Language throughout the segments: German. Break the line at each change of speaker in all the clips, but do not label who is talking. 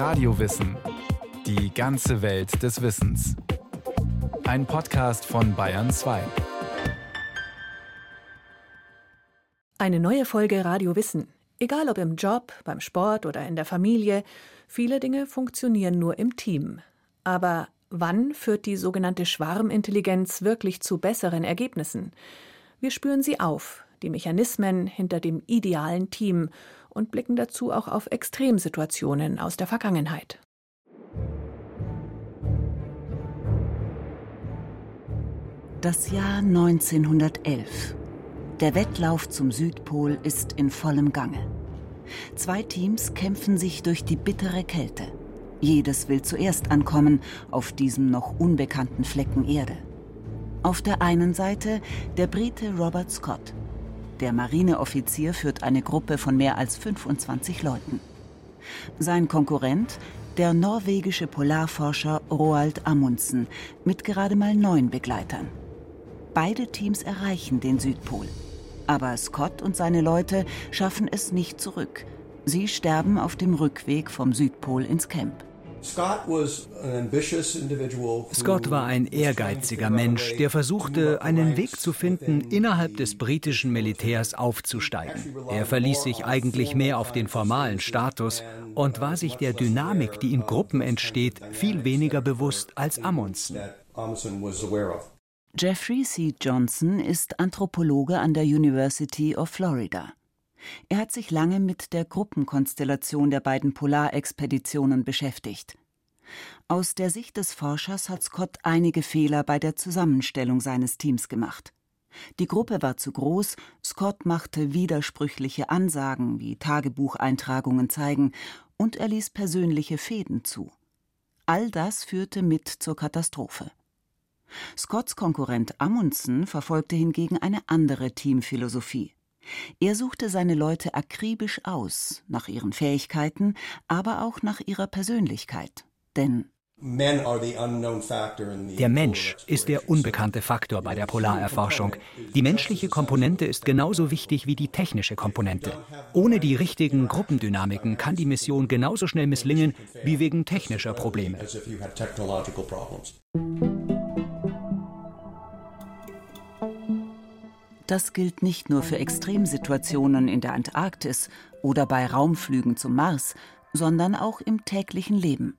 Radiowissen. Die ganze Welt des Wissens. Ein Podcast von Bayern 2.
Eine neue Folge Radio Wissen. Egal ob im Job, beim Sport oder in der Familie, viele Dinge funktionieren nur im Team. Aber wann führt die sogenannte Schwarmintelligenz wirklich zu besseren Ergebnissen? Wir spüren sie auf, die Mechanismen hinter dem idealen Team und blicken dazu auch auf Extremsituationen aus der Vergangenheit.
Das Jahr 1911. Der Wettlauf zum Südpol ist in vollem Gange. Zwei Teams kämpfen sich durch die bittere Kälte. Jedes will zuerst ankommen auf diesem noch unbekannten Flecken Erde. Auf der einen Seite der Brite Robert Scott, der Marineoffizier führt eine Gruppe von mehr als 25 Leuten. Sein Konkurrent, der norwegische Polarforscher Roald Amundsen, mit gerade mal neun Begleitern. Beide Teams erreichen den Südpol. Aber Scott und seine Leute schaffen es nicht zurück. Sie sterben auf dem Rückweg vom Südpol ins Camp.
Scott war ein ehrgeiziger Mensch, der versuchte, einen Weg zu finden, innerhalb des britischen Militärs aufzusteigen. Er verließ sich eigentlich mehr auf den formalen Status und war sich der Dynamik, die in Gruppen entsteht, viel weniger bewusst als Amundsen.
Jeffrey C. Johnson ist Anthropologe an der University of Florida. Er hat sich lange mit der Gruppenkonstellation der beiden Polarexpeditionen beschäftigt. Aus der Sicht des Forschers hat Scott einige Fehler bei der Zusammenstellung seines Teams gemacht. Die Gruppe war zu groß, Scott machte widersprüchliche Ansagen, wie Tagebucheintragungen zeigen, und er ließ persönliche Fäden zu. All das führte mit zur Katastrophe. Scotts Konkurrent Amundsen verfolgte hingegen eine andere Teamphilosophie. Er suchte seine Leute akribisch aus, nach ihren Fähigkeiten, aber auch nach ihrer Persönlichkeit. Denn
der Mensch ist der unbekannte Faktor bei der Polarerforschung. Die menschliche Komponente ist genauso wichtig wie die technische Komponente. Ohne die richtigen Gruppendynamiken kann die Mission genauso schnell misslingen wie wegen technischer Probleme.
Das gilt nicht nur für Extremsituationen in der Antarktis oder bei Raumflügen zum Mars, sondern auch im täglichen Leben.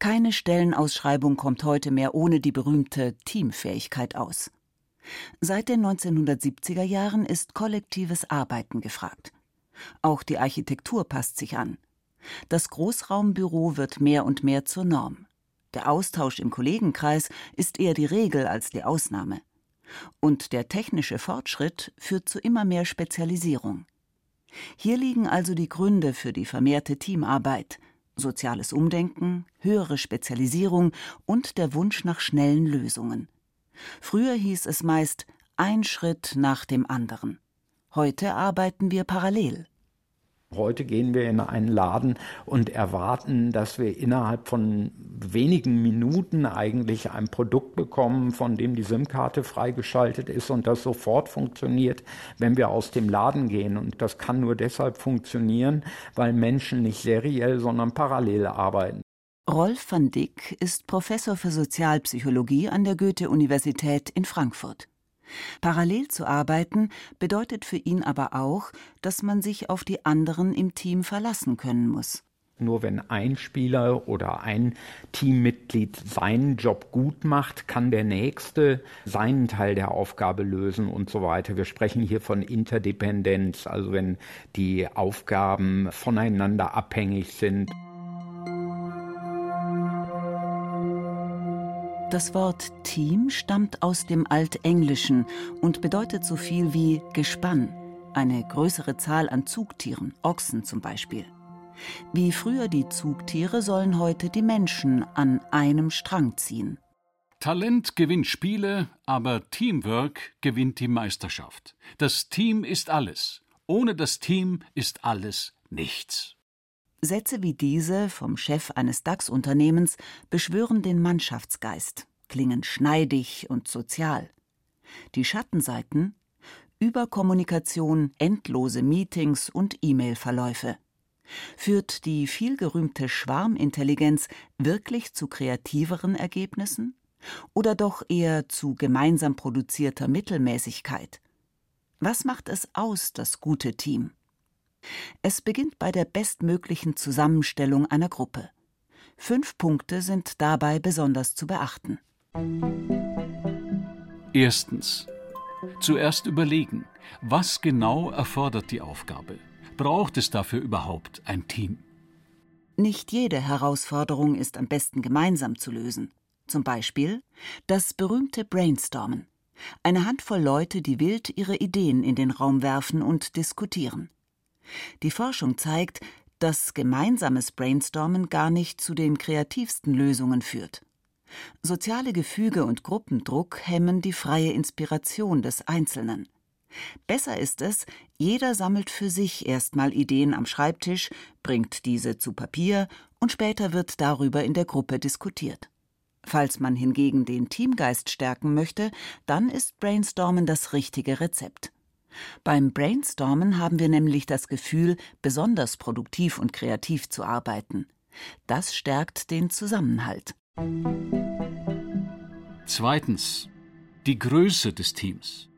Keine Stellenausschreibung kommt heute mehr ohne die berühmte Teamfähigkeit aus. Seit den 1970er Jahren ist kollektives Arbeiten gefragt. Auch die Architektur passt sich an. Das Großraumbüro wird mehr und mehr zur Norm. Der Austausch im Kollegenkreis ist eher die Regel als die Ausnahme. Und der technische Fortschritt führt zu immer mehr Spezialisierung. Hier liegen also die Gründe für die vermehrte Teamarbeit, soziales Umdenken, höhere Spezialisierung und der Wunsch nach schnellen Lösungen. Früher hieß es meist ein Schritt nach dem anderen. Heute arbeiten wir parallel.
Heute gehen wir in einen Laden und erwarten, dass wir innerhalb von wenigen Minuten eigentlich ein Produkt bekommen, von dem die SIM-Karte freigeschaltet ist und das sofort funktioniert, wenn wir aus dem Laden gehen. Und das kann nur deshalb funktionieren, weil Menschen nicht seriell, sondern parallel arbeiten.
Rolf van Dick ist Professor für Sozialpsychologie an der Goethe-Universität in Frankfurt. Parallel zu arbeiten bedeutet für ihn aber auch, dass man sich auf die anderen im Team verlassen können muss.
Nur wenn ein Spieler oder ein Teammitglied seinen Job gut macht, kann der nächste seinen Teil der Aufgabe lösen und so weiter. Wir sprechen hier von Interdependenz, also wenn die Aufgaben voneinander abhängig sind.
Das Wort Team stammt aus dem Altenglischen und bedeutet so viel wie Gespann, eine größere Zahl an Zugtieren, Ochsen zum Beispiel. Wie früher die Zugtiere sollen heute die Menschen an einem Strang ziehen.
Talent gewinnt Spiele, aber Teamwork gewinnt die Meisterschaft. Das Team ist alles. Ohne das Team ist alles nichts.
Sätze wie diese vom Chef eines DAX-Unternehmens beschwören den Mannschaftsgeist, klingen schneidig und sozial. Die Schattenseiten Überkommunikation, endlose Meetings und E-Mail-Verläufe. Führt die vielgerühmte Schwarmintelligenz wirklich zu kreativeren Ergebnissen? Oder doch eher zu gemeinsam produzierter Mittelmäßigkeit? Was macht es aus, das gute Team? Es beginnt bei der bestmöglichen Zusammenstellung einer Gruppe. Fünf Punkte sind dabei besonders zu beachten.
Erstens. Zuerst überlegen, was genau erfordert die Aufgabe? Braucht es dafür überhaupt ein Team?
Nicht jede Herausforderung ist am besten gemeinsam zu lösen. Zum Beispiel das berühmte Brainstormen. Eine Handvoll Leute, die wild ihre Ideen in den Raum werfen und diskutieren. Die Forschung zeigt, dass gemeinsames Brainstormen gar nicht zu den kreativsten Lösungen führt. Soziale Gefüge und Gruppendruck hemmen die freie Inspiration des Einzelnen. Besser ist es, jeder sammelt für sich erstmal Ideen am Schreibtisch, bringt diese zu Papier und später wird darüber in der Gruppe diskutiert. Falls man hingegen den Teamgeist stärken möchte, dann ist Brainstormen das richtige Rezept. Beim Brainstormen haben wir nämlich das Gefühl, besonders produktiv und kreativ zu arbeiten. Das stärkt den Zusammenhalt.
Zweitens. Die Größe des Teams.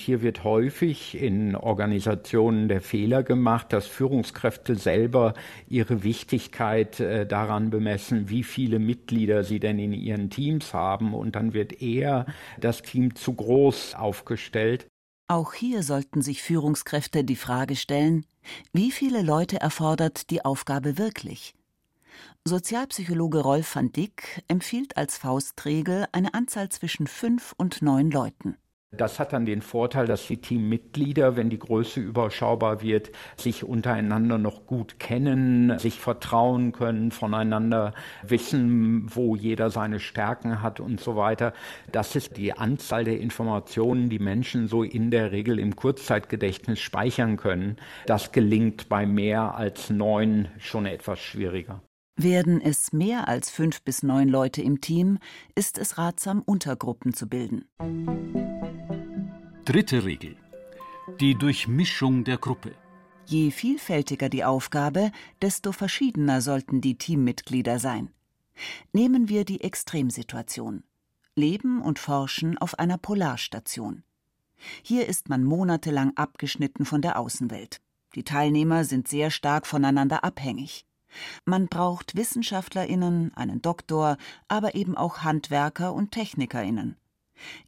Hier wird häufig in Organisationen der Fehler gemacht, dass Führungskräfte selber ihre Wichtigkeit äh, daran bemessen, wie viele Mitglieder sie denn in ihren Teams haben. Und dann wird eher das Team zu groß aufgestellt.
Auch hier sollten sich Führungskräfte die Frage stellen, wie viele Leute erfordert die Aufgabe wirklich? Sozialpsychologe Rolf van Dick empfiehlt als Faustregel eine Anzahl zwischen fünf und neun Leuten.
Das hat dann den Vorteil, dass die Teammitglieder, wenn die Größe überschaubar wird, sich untereinander noch gut kennen, sich vertrauen können, voneinander wissen, wo jeder seine Stärken hat und so weiter. Das ist die Anzahl der Informationen, die Menschen so in der Regel im Kurzzeitgedächtnis speichern können. Das gelingt bei mehr als neun schon etwas schwieriger.
Werden es mehr als fünf bis neun Leute im Team, ist es ratsam, Untergruppen zu bilden.
Dritte Regel. Die Durchmischung der Gruppe.
Je vielfältiger die Aufgabe, desto verschiedener sollten die Teammitglieder sein. Nehmen wir die Extremsituation. Leben und Forschen auf einer Polarstation. Hier ist man monatelang abgeschnitten von der Außenwelt. Die Teilnehmer sind sehr stark voneinander abhängig. Man braucht Wissenschaftlerinnen, einen Doktor, aber eben auch Handwerker und Technikerinnen.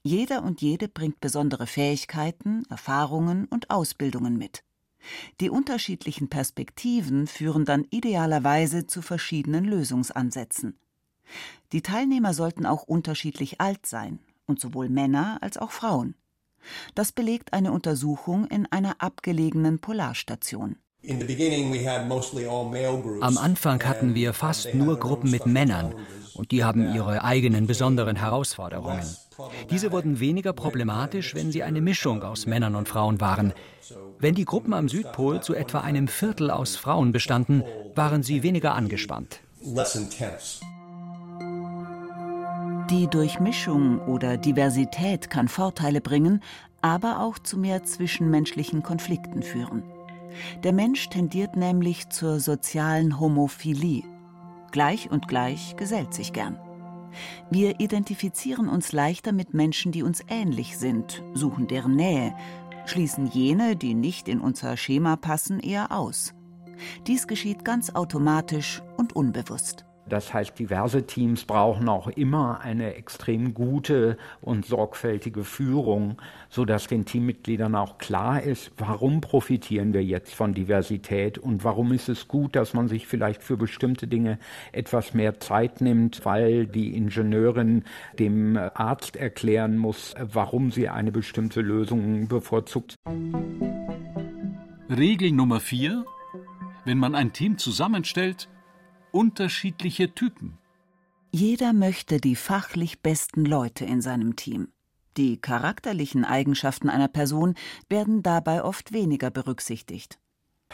Jeder und jede bringt besondere Fähigkeiten, Erfahrungen und Ausbildungen mit. Die unterschiedlichen Perspektiven führen dann idealerweise zu verschiedenen Lösungsansätzen. Die Teilnehmer sollten auch unterschiedlich alt sein, und sowohl Männer als auch Frauen. Das belegt eine Untersuchung in einer abgelegenen Polarstation.
Am Anfang hatten wir fast nur Gruppen mit Männern und die haben ihre eigenen besonderen Herausforderungen. Diese wurden weniger problematisch, wenn sie eine Mischung aus Männern und Frauen waren. Wenn die Gruppen am Südpol zu etwa einem Viertel aus Frauen bestanden, waren sie weniger angespannt.
Die Durchmischung oder Diversität kann Vorteile bringen, aber auch zu mehr zwischenmenschlichen Konflikten führen. Der Mensch tendiert nämlich zur sozialen Homophilie. Gleich und gleich gesellt sich gern. Wir identifizieren uns leichter mit Menschen, die uns ähnlich sind, suchen deren Nähe, schließen jene, die nicht in unser Schema passen, eher aus. Dies geschieht ganz automatisch und unbewusst.
Das heißt, diverse Teams brauchen auch immer eine extrem gute und sorgfältige Führung, so dass den Teammitgliedern auch klar ist, warum profitieren wir jetzt von Diversität und warum ist es gut, dass man sich vielleicht für bestimmte Dinge etwas mehr Zeit nimmt, weil die Ingenieurin dem Arzt erklären muss, warum sie eine bestimmte Lösung bevorzugt.
Regel Nummer vier. Wenn man ein Team zusammenstellt, unterschiedliche Typen.
Jeder möchte die fachlich besten Leute in seinem Team. Die charakterlichen Eigenschaften einer Person werden dabei oft weniger berücksichtigt.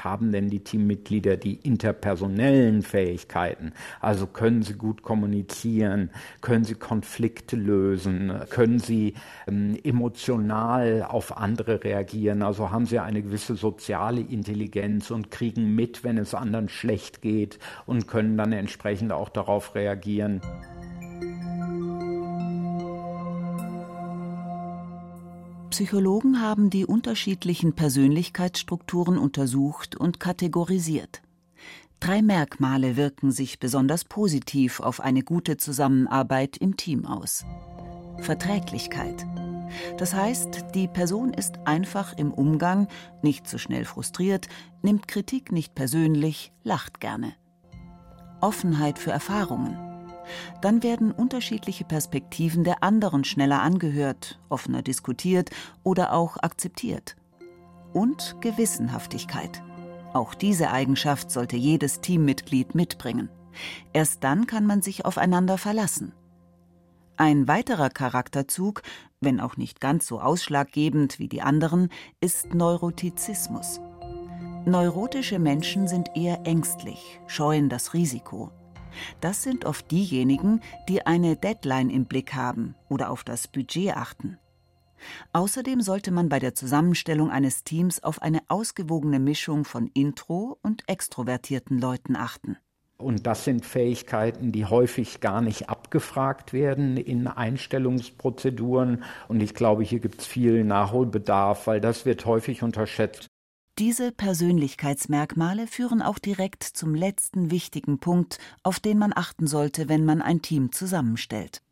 Haben denn die Teammitglieder die interpersonellen Fähigkeiten? Also können sie gut kommunizieren? Können sie Konflikte lösen? Können sie ähm, emotional auf andere reagieren? Also haben sie eine gewisse soziale Intelligenz und kriegen mit, wenn es anderen schlecht geht und können dann entsprechend auch darauf reagieren.
Psychologen haben die unterschiedlichen Persönlichkeitsstrukturen untersucht und kategorisiert. Drei Merkmale wirken sich besonders positiv auf eine gute Zusammenarbeit im Team aus. Verträglichkeit. Das heißt, die Person ist einfach im Umgang, nicht zu so schnell frustriert, nimmt Kritik nicht persönlich, lacht gerne. Offenheit für Erfahrungen. Dann werden unterschiedliche Perspektiven der anderen schneller angehört, offener diskutiert oder auch akzeptiert. Und Gewissenhaftigkeit. Auch diese Eigenschaft sollte jedes Teammitglied mitbringen. Erst dann kann man sich aufeinander verlassen. Ein weiterer Charakterzug, wenn auch nicht ganz so ausschlaggebend wie die anderen, ist Neurotizismus. Neurotische Menschen sind eher ängstlich, scheuen das Risiko. Das sind oft diejenigen, die eine Deadline im Blick haben oder auf das Budget achten. Außerdem sollte man bei der Zusammenstellung eines Teams auf eine ausgewogene Mischung von intro- und extrovertierten Leuten achten.
Und das sind Fähigkeiten, die häufig gar nicht abgefragt werden in Einstellungsprozeduren. Und ich glaube, hier gibt es viel Nachholbedarf, weil das wird häufig unterschätzt.
Diese Persönlichkeitsmerkmale führen auch direkt zum letzten wichtigen Punkt, auf den man achten sollte, wenn man ein Team zusammenstellt.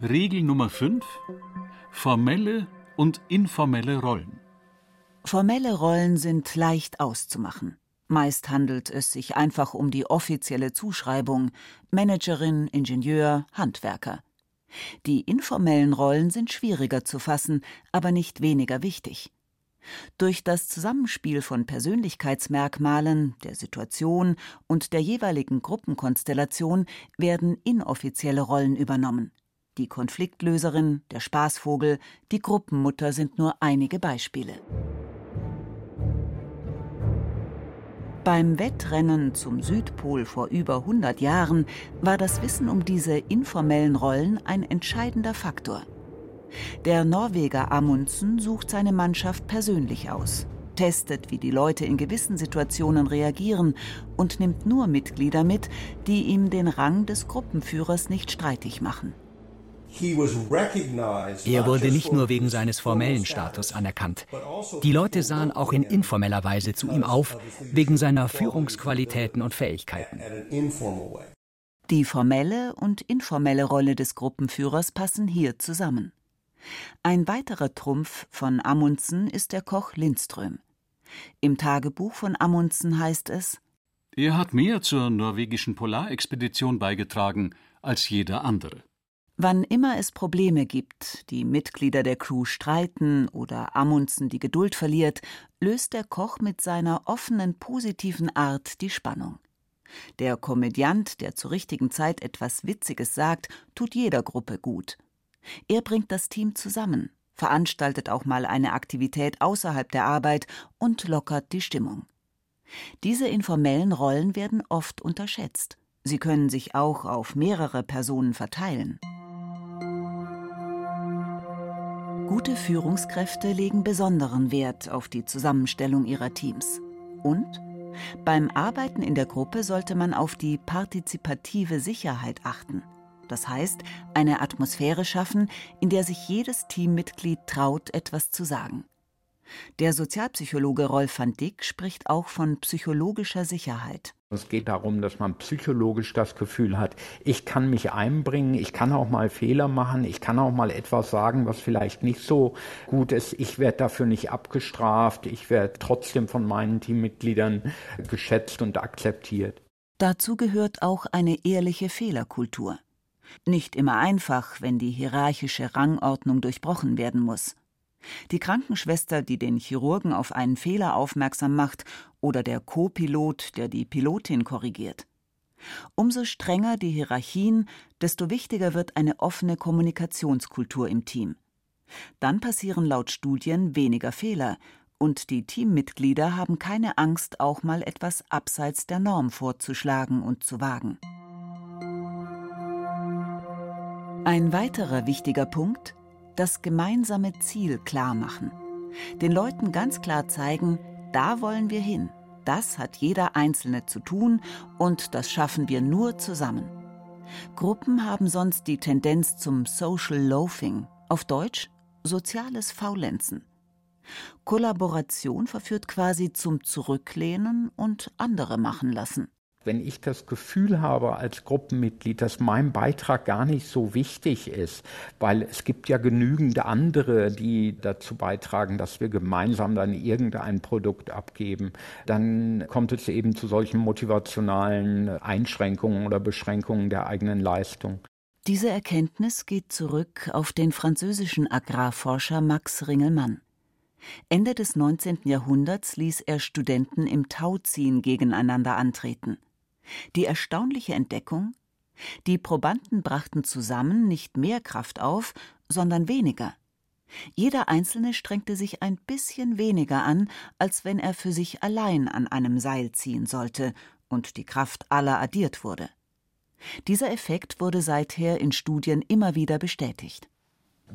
Regel Nummer 5. Formelle und informelle Rollen.
Formelle Rollen sind leicht auszumachen. Meist handelt es sich einfach um die offizielle Zuschreibung Managerin, Ingenieur, Handwerker. Die informellen Rollen sind schwieriger zu fassen, aber nicht weniger wichtig. Durch das Zusammenspiel von Persönlichkeitsmerkmalen, der Situation und der jeweiligen Gruppenkonstellation werden inoffizielle Rollen übernommen. Die Konfliktlöserin, der Spaßvogel, die Gruppenmutter sind nur einige Beispiele. Beim Wettrennen zum Südpol vor über 100 Jahren war das Wissen um diese informellen Rollen ein entscheidender Faktor. Der Norweger Amundsen sucht seine Mannschaft persönlich aus, testet, wie die Leute in gewissen Situationen reagieren und nimmt nur Mitglieder mit, die ihm den Rang des Gruppenführers nicht streitig machen.
Er wurde nicht nur wegen seines formellen Status anerkannt. Also die Leute sahen auch in informeller Weise zu ihm auf, wegen seiner Führungsqualitäten und Fähigkeiten.
Die formelle und informelle Rolle des Gruppenführers passen hier zusammen. Ein weiterer Trumpf von Amundsen ist der Koch Lindström. Im Tagebuch von Amundsen heißt es
Er hat mehr zur norwegischen Polarexpedition beigetragen als jeder andere.
Wann immer es Probleme gibt, die Mitglieder der Crew streiten oder Amundsen die Geduld verliert, löst der Koch mit seiner offenen, positiven Art die Spannung. Der Komödiant, der zur richtigen Zeit etwas Witziges sagt, tut jeder Gruppe gut. Er bringt das Team zusammen, veranstaltet auch mal eine Aktivität außerhalb der Arbeit und lockert die Stimmung. Diese informellen Rollen werden oft unterschätzt. Sie können sich auch auf mehrere Personen verteilen. Gute Führungskräfte legen besonderen Wert auf die Zusammenstellung ihrer Teams. Und beim Arbeiten in der Gruppe sollte man auf die partizipative Sicherheit achten. Das heißt, eine Atmosphäre schaffen, in der sich jedes Teammitglied traut, etwas zu sagen. Der Sozialpsychologe Rolf van Dick spricht auch von psychologischer Sicherheit.
Es geht darum, dass man psychologisch das Gefühl hat, ich kann mich einbringen, ich kann auch mal Fehler machen, ich kann auch mal etwas sagen, was vielleicht nicht so gut ist. Ich werde dafür nicht abgestraft, ich werde trotzdem von meinen Teammitgliedern geschätzt und akzeptiert.
Dazu gehört auch eine ehrliche Fehlerkultur. Nicht immer einfach, wenn die hierarchische Rangordnung durchbrochen werden muss. Die Krankenschwester, die den Chirurgen auf einen Fehler aufmerksam macht, oder der Co-Pilot, der die Pilotin korrigiert. Umso strenger die Hierarchien, desto wichtiger wird eine offene Kommunikationskultur im Team. Dann passieren laut Studien weniger Fehler Und die Teammitglieder haben keine Angst, auch mal etwas abseits der Norm vorzuschlagen und zu wagen. Ein weiterer wichtiger Punkt, das gemeinsame Ziel klar machen. Den Leuten ganz klar zeigen, da wollen wir hin. Das hat jeder Einzelne zu tun und das schaffen wir nur zusammen. Gruppen haben sonst die Tendenz zum Social Loafing, auf Deutsch soziales Faulenzen. Kollaboration verführt quasi zum Zurücklehnen und andere machen lassen.
Wenn ich das Gefühl habe als Gruppenmitglied, dass mein Beitrag gar nicht so wichtig ist, weil es gibt ja genügend andere, die dazu beitragen, dass wir gemeinsam dann irgendein Produkt abgeben, dann kommt es eben zu solchen motivationalen Einschränkungen oder Beschränkungen der eigenen Leistung.
Diese Erkenntnis geht zurück auf den französischen Agrarforscher Max Ringelmann. Ende des 19. Jahrhunderts ließ er Studenten im Tauziehen gegeneinander antreten. Die erstaunliche Entdeckung? Die Probanden brachten zusammen nicht mehr Kraft auf, sondern weniger. Jeder Einzelne strengte sich ein bisschen weniger an, als wenn er für sich allein an einem Seil ziehen sollte und die Kraft aller addiert wurde. Dieser Effekt wurde seither in Studien immer wieder bestätigt.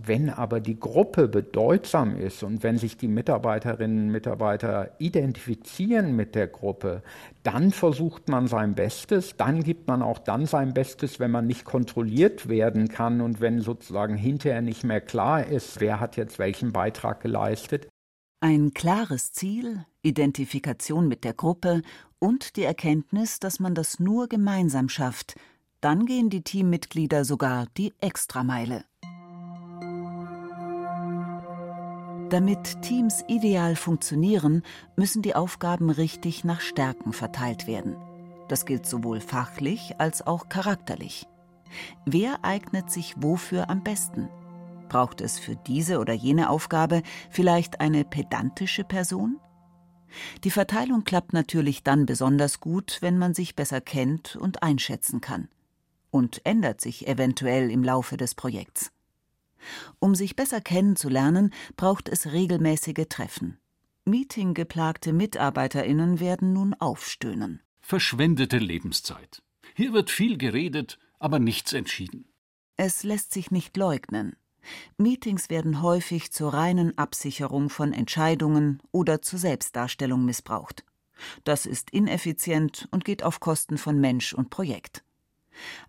Wenn aber die Gruppe bedeutsam ist und wenn sich die Mitarbeiterinnen und Mitarbeiter identifizieren mit der Gruppe, dann versucht man sein Bestes, dann gibt man auch dann sein Bestes, wenn man nicht kontrolliert werden kann und wenn sozusagen hinterher nicht mehr klar ist, wer hat jetzt welchen Beitrag geleistet.
Ein klares Ziel, Identifikation mit der Gruppe und die Erkenntnis, dass man das nur gemeinsam schafft, dann gehen die Teammitglieder sogar die Extrameile. Damit Teams ideal funktionieren, müssen die Aufgaben richtig nach Stärken verteilt werden. Das gilt sowohl fachlich als auch charakterlich. Wer eignet sich wofür am besten? Braucht es für diese oder jene Aufgabe vielleicht eine pedantische Person? Die Verteilung klappt natürlich dann besonders gut, wenn man sich besser kennt und einschätzen kann. Und ändert sich eventuell im Laufe des Projekts. Um sich besser kennenzulernen, braucht es regelmäßige Treffen. Meetinggeplagte MitarbeiterInnen werden nun aufstöhnen.
Verschwendete Lebenszeit. Hier wird viel geredet, aber nichts entschieden.
Es lässt sich nicht leugnen. Meetings werden häufig zur reinen Absicherung von Entscheidungen oder zur Selbstdarstellung missbraucht. Das ist ineffizient und geht auf Kosten von Mensch und Projekt.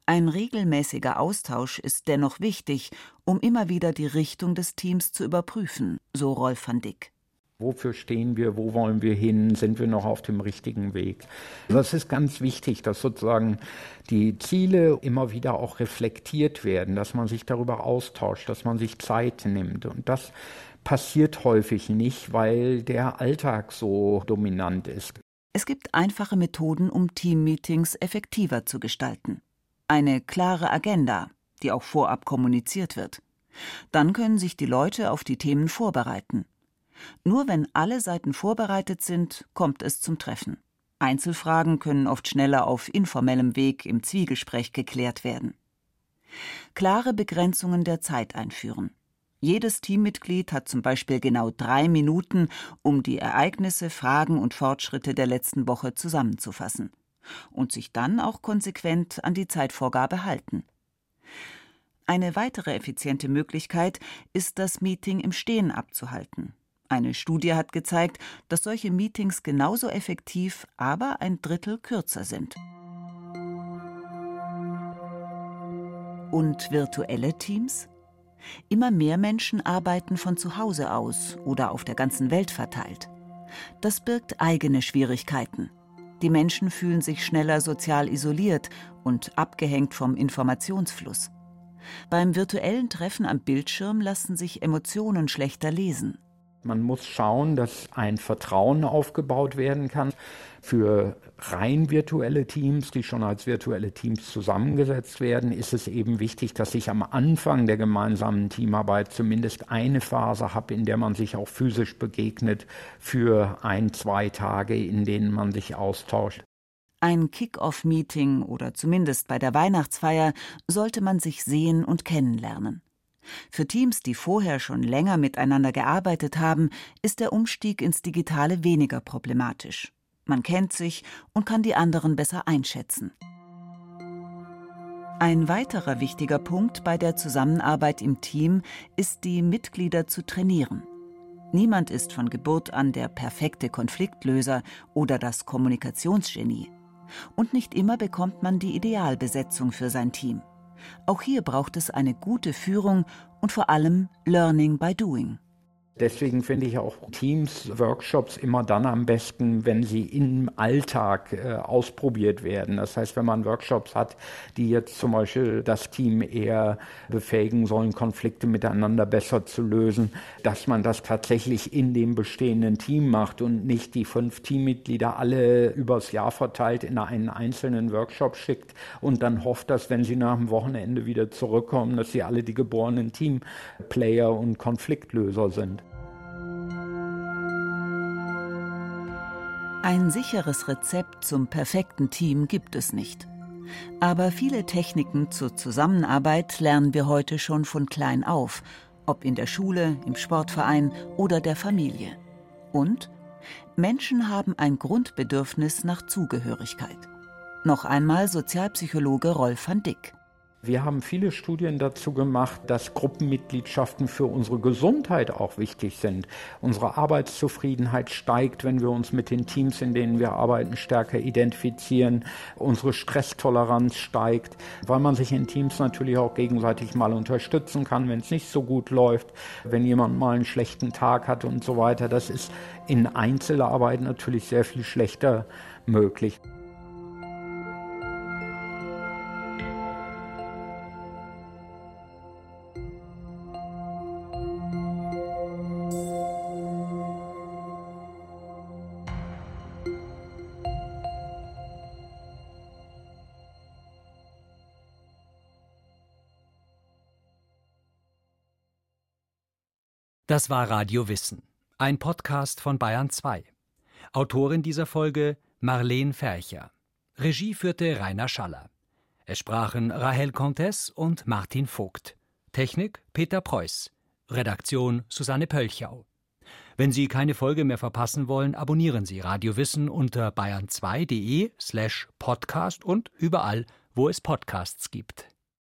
Ein regelmäßiger Austausch ist dennoch wichtig, um immer wieder die Richtung des Teams zu überprüfen, so Rolf van Dick.
Wofür stehen wir? Wo wollen wir hin? Sind wir noch auf dem richtigen Weg? Das ist ganz wichtig, dass sozusagen die Ziele immer wieder auch reflektiert werden, dass man sich darüber austauscht, dass man sich Zeit nimmt. Und das passiert häufig nicht, weil der Alltag so dominant ist.
Es gibt einfache Methoden, um Teammeetings effektiver zu gestalten. Eine klare Agenda, die auch vorab kommuniziert wird. Dann können sich die Leute auf die Themen vorbereiten. Nur wenn alle Seiten vorbereitet sind, kommt es zum Treffen. Einzelfragen können oft schneller auf informellem Weg im Zwiegespräch geklärt werden. Klare Begrenzungen der Zeit einführen. Jedes Teammitglied hat zum Beispiel genau drei Minuten, um die Ereignisse, Fragen und Fortschritte der letzten Woche zusammenzufassen und sich dann auch konsequent an die Zeitvorgabe halten. Eine weitere effiziente Möglichkeit ist, das Meeting im Stehen abzuhalten. Eine Studie hat gezeigt, dass solche Meetings genauso effektiv, aber ein Drittel kürzer sind. Und virtuelle Teams? Immer mehr Menschen arbeiten von zu Hause aus oder auf der ganzen Welt verteilt. Das birgt eigene Schwierigkeiten. Die Menschen fühlen sich schneller sozial isoliert und abgehängt vom Informationsfluss. Beim virtuellen Treffen am Bildschirm lassen sich Emotionen schlechter lesen.
Man muss schauen, dass ein Vertrauen aufgebaut werden kann. Für rein virtuelle Teams, die schon als virtuelle Teams zusammengesetzt werden, ist es eben wichtig, dass ich am Anfang der gemeinsamen Teamarbeit zumindest eine Phase habe, in der man sich auch physisch begegnet für ein, zwei Tage, in denen man sich austauscht.
Ein Kick-off-Meeting oder zumindest bei der Weihnachtsfeier sollte man sich sehen und kennenlernen. Für Teams, die vorher schon länger miteinander gearbeitet haben, ist der Umstieg ins Digitale weniger problematisch. Man kennt sich und kann die anderen besser einschätzen. Ein weiterer wichtiger Punkt bei der Zusammenarbeit im Team ist, die Mitglieder zu trainieren. Niemand ist von Geburt an der perfekte Konfliktlöser oder das Kommunikationsgenie. Und nicht immer bekommt man die Idealbesetzung für sein Team. Auch hier braucht es eine gute Führung und vor allem Learning by Doing.
Deswegen finde ich auch Teams, Workshops immer dann am besten, wenn sie im Alltag äh, ausprobiert werden. Das heißt, wenn man Workshops hat, die jetzt zum Beispiel das Team eher befähigen sollen, Konflikte miteinander besser zu lösen, dass man das tatsächlich in dem bestehenden Team macht und nicht die fünf Teammitglieder alle übers Jahr verteilt in einen einzelnen Workshop schickt und dann hofft, dass wenn sie nach dem Wochenende wieder zurückkommen, dass sie alle die geborenen Teamplayer und Konfliktlöser sind.
Ein sicheres Rezept zum perfekten Team gibt es nicht. Aber viele Techniken zur Zusammenarbeit lernen wir heute schon von klein auf, ob in der Schule, im Sportverein oder der Familie. Und Menschen haben ein Grundbedürfnis nach Zugehörigkeit. Noch einmal Sozialpsychologe Rolf van Dick.
Wir haben viele Studien dazu gemacht, dass Gruppenmitgliedschaften für unsere Gesundheit auch wichtig sind. Unsere Arbeitszufriedenheit steigt, wenn wir uns mit den Teams, in denen wir arbeiten, stärker identifizieren. Unsere Stresstoleranz steigt, weil man sich in Teams natürlich auch gegenseitig mal unterstützen kann, wenn es nicht so gut läuft, wenn jemand mal einen schlechten Tag hat und so weiter. Das ist in Einzelarbeit natürlich sehr viel schlechter möglich.
Das war Radio Wissen, ein Podcast von Bayern 2. Autorin dieser Folge Marlene Fercher. Regie führte Rainer Schaller. Es sprachen Rahel Comtes und Martin Vogt. Technik Peter Preuß. Redaktion Susanne Pölchau. Wenn Sie keine Folge mehr verpassen wollen, abonnieren Sie Radio Wissen unter bayern2.de slash podcast und überall, wo es Podcasts gibt.